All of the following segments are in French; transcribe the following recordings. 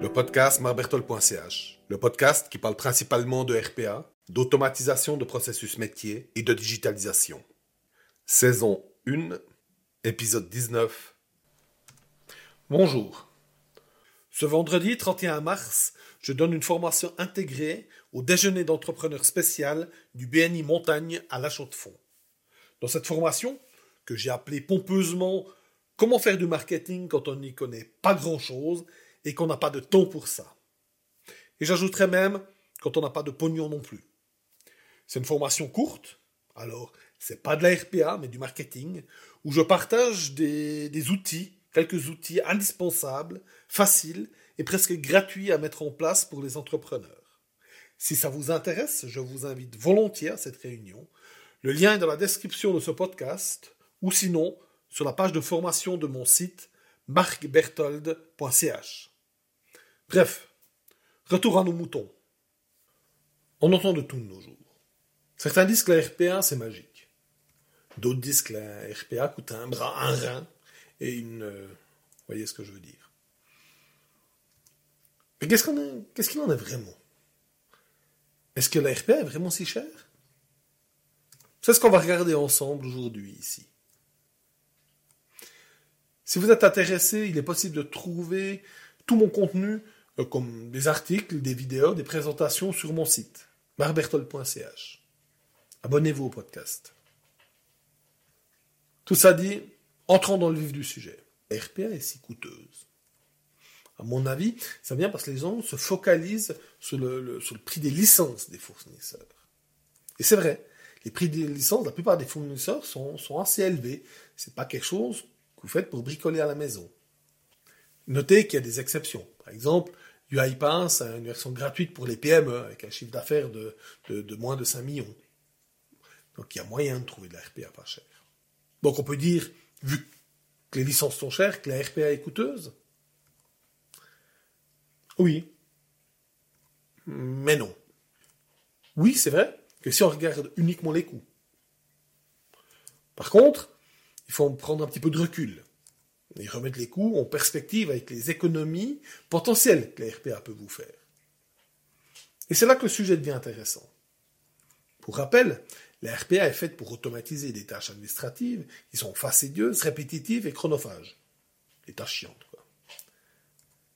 Le podcast marbertol.ch, le podcast qui parle principalement de RPA, d'automatisation de processus métier et de digitalisation. Saison 1, épisode 19. Bonjour. Ce vendredi 31 mars, je donne une formation intégrée au déjeuner d'entrepreneurs spécial du BNI Montagne à La Chaux-de-Fonds. Dans cette formation, que j'ai appelée pompeusement Comment faire du marketing quand on n'y connaît pas grand-chose et qu'on n'a pas de temps pour ça. Et j'ajouterais même quand on n'a pas de pognon non plus. C'est une formation courte, alors c'est pas de la RPA mais du marketing, où je partage des outils, quelques outils indispensables, faciles et presque gratuits à mettre en place pour les entrepreneurs. Si ça vous intéresse, je vous invite volontiers à cette réunion. Le lien est dans la description de ce podcast, ou sinon sur la page de formation de mon site marcberthold.ch. Bref, retour à nos moutons. On entend de tout de nos jours. Certains disent que la RPA c'est magique. D'autres disent que la RPA coûte un bras, un rein et une. Euh, vous voyez ce que je veux dire. Mais qu'est-ce qu'il en est vraiment? Est-ce que la RPA est vraiment si chère? C'est ce qu'on va regarder ensemble aujourd'hui ici. Si vous êtes intéressé, il est possible de trouver tout mon contenu, euh, comme des articles, des vidéos, des présentations sur mon site, marbertol.ch. Abonnez-vous au podcast. Tout ça dit, entrons dans le vif du sujet. La RPA est si coûteuse. À mon avis, ça vient parce que les gens se focalisent sur le, sur le prix des licences des fournisseurs. Et c'est vrai, les prix des licences, la plupart des fournisseurs sont, sont assez élevés. C'est pas quelque chose vous faites pour bricoler à la maison. Notez qu'il y a des exceptions. Par exemple, UiPath a une version gratuite pour les PME avec un chiffre d'affaires de, de, moins de 5 millions. Donc il y a moyen de trouver de la RPA pas chère. Donc on peut dire, vu que les licences sont chères, que la RPA est coûteuse? Oui. Mais non. Oui, c'est vrai que si on regarde uniquement les coûts. Par contre, il faut prendre un petit peu de recul et remettre les coûts en perspective avec les économies potentielles que la RPA peut vous faire. Et c'est là que le sujet devient intéressant. Pour rappel, la RPA est faite pour automatiser des tâches administratives qui sont fastidieuses, répétitives et chronophages. Des tâches chiantes.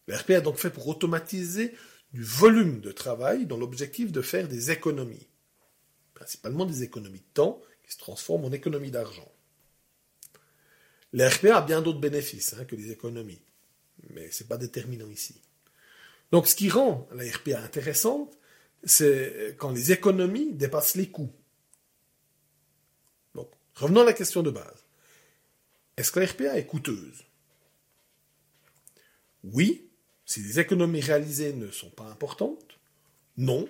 La RPA est donc faite pour automatiser du volume de travail dans l'objectif de faire des économies. Principalement des économies de temps qui se transforment en économies d'argent. La RPA a bien d'autres bénéfices hein, que les économies, mais ce n'est pas déterminant ici. Donc ce qui rend la RPA intéressante, c'est quand les économies dépassent les coûts. Donc, revenons à la question de base. Est-ce que la RPA est coûteuse? Oui, si les économies réalisées ne sont pas importantes. Non,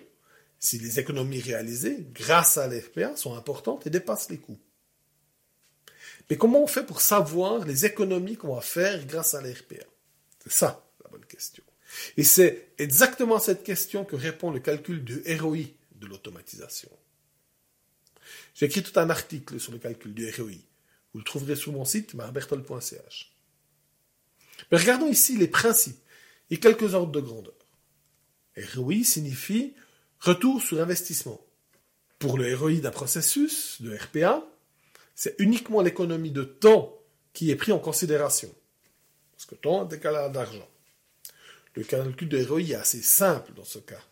si les économies réalisées grâce à la RPA sont importantes et dépassent les coûts. Mais comment on fait pour savoir les économies qu'on va faire grâce à l'RPA C'est ça la bonne question. Et c'est exactement à cette question que répond le calcul du ROI de l'automatisation. J'ai écrit tout un article sur le calcul du ROI. Vous le trouverez sur mon site marbertol.ch. Mais regardons ici les principes et quelques ordres de grandeur. ROI signifie retour sur investissement. Pour le ROI d'un processus de RPA, c'est uniquement l'économie de temps qui est pris en considération. Parce que temps est égal à d'argent. Le calcul de ROI est assez simple dans ce cas.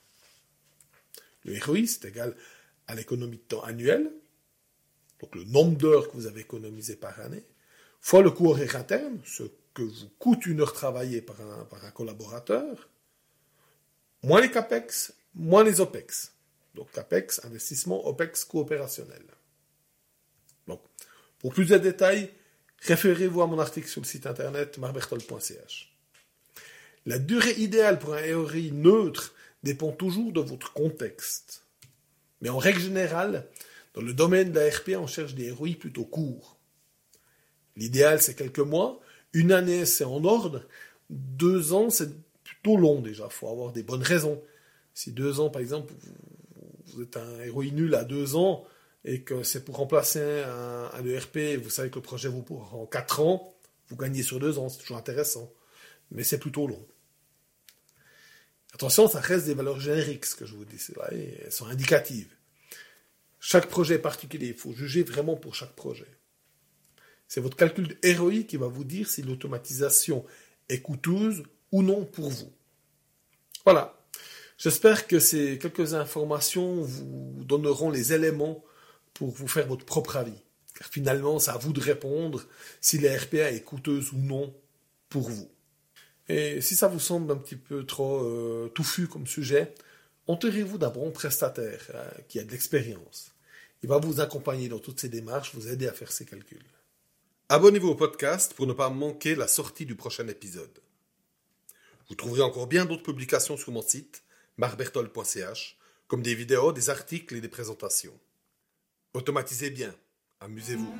Le ROI, c'est égal à l'économie de temps annuelle, donc le nombre d'heures que vous avez économisé par année, fois le coût horaire interne, ce que vous coûte une heure travaillée par un, collaborateur, moins les CAPEX, moins les OPEX. Donc CAPEX, investissement, OPEX, coût Pour plus de détails, référez-vous à mon article sur le site internet marbertol.ch. La durée idéale pour un ROI neutre dépend toujours de votre contexte. Mais en règle générale, dans le domaine de la RP, on cherche des ROI plutôt courts. L'idéal, c'est quelques mois. Une année, c'est en ordre. Deux ans, c'est plutôt long déjà. Il faut avoir des bonnes raisons. Si deux ans, par exemple, vous êtes un ROI nul à deux ans, et que c'est pour remplacer un, ERP, vous savez que le projet vous prend 4 ans, Vous gagnez sur deux ans, c'est toujours intéressant, mais c'est plutôt long. Attention, ça reste des valeurs génériques, ce que je vous dis, elles sont indicatives. Chaque projet est particulier, il faut juger vraiment pour chaque projet. C'est votre calcul héroïque qui va vous dire si l'automatisation est coûteuse ou non pour vous. Voilà. J'espère que ces quelques informations vous donneront les éléments pour vous faire votre propre avis. Car finalement, c'est à vous de répondre si la RPA est coûteuse ou non pour vous. Et si ça vous semble un petit peu trop euh, touffu comme sujet, entourez-vous d'un bon prestataire euh, qui a de l'expérience. Il va vous accompagner dans toutes ces démarches, vous aider à faire ces calculs. Abonnez-vous au podcast pour ne pas manquer la sortie du prochain épisode. Vous trouverez encore bien d'autres publications sur mon site, marbertol.ch, comme des vidéos, des articles et des présentations. Automatisez bien, amusez-vous.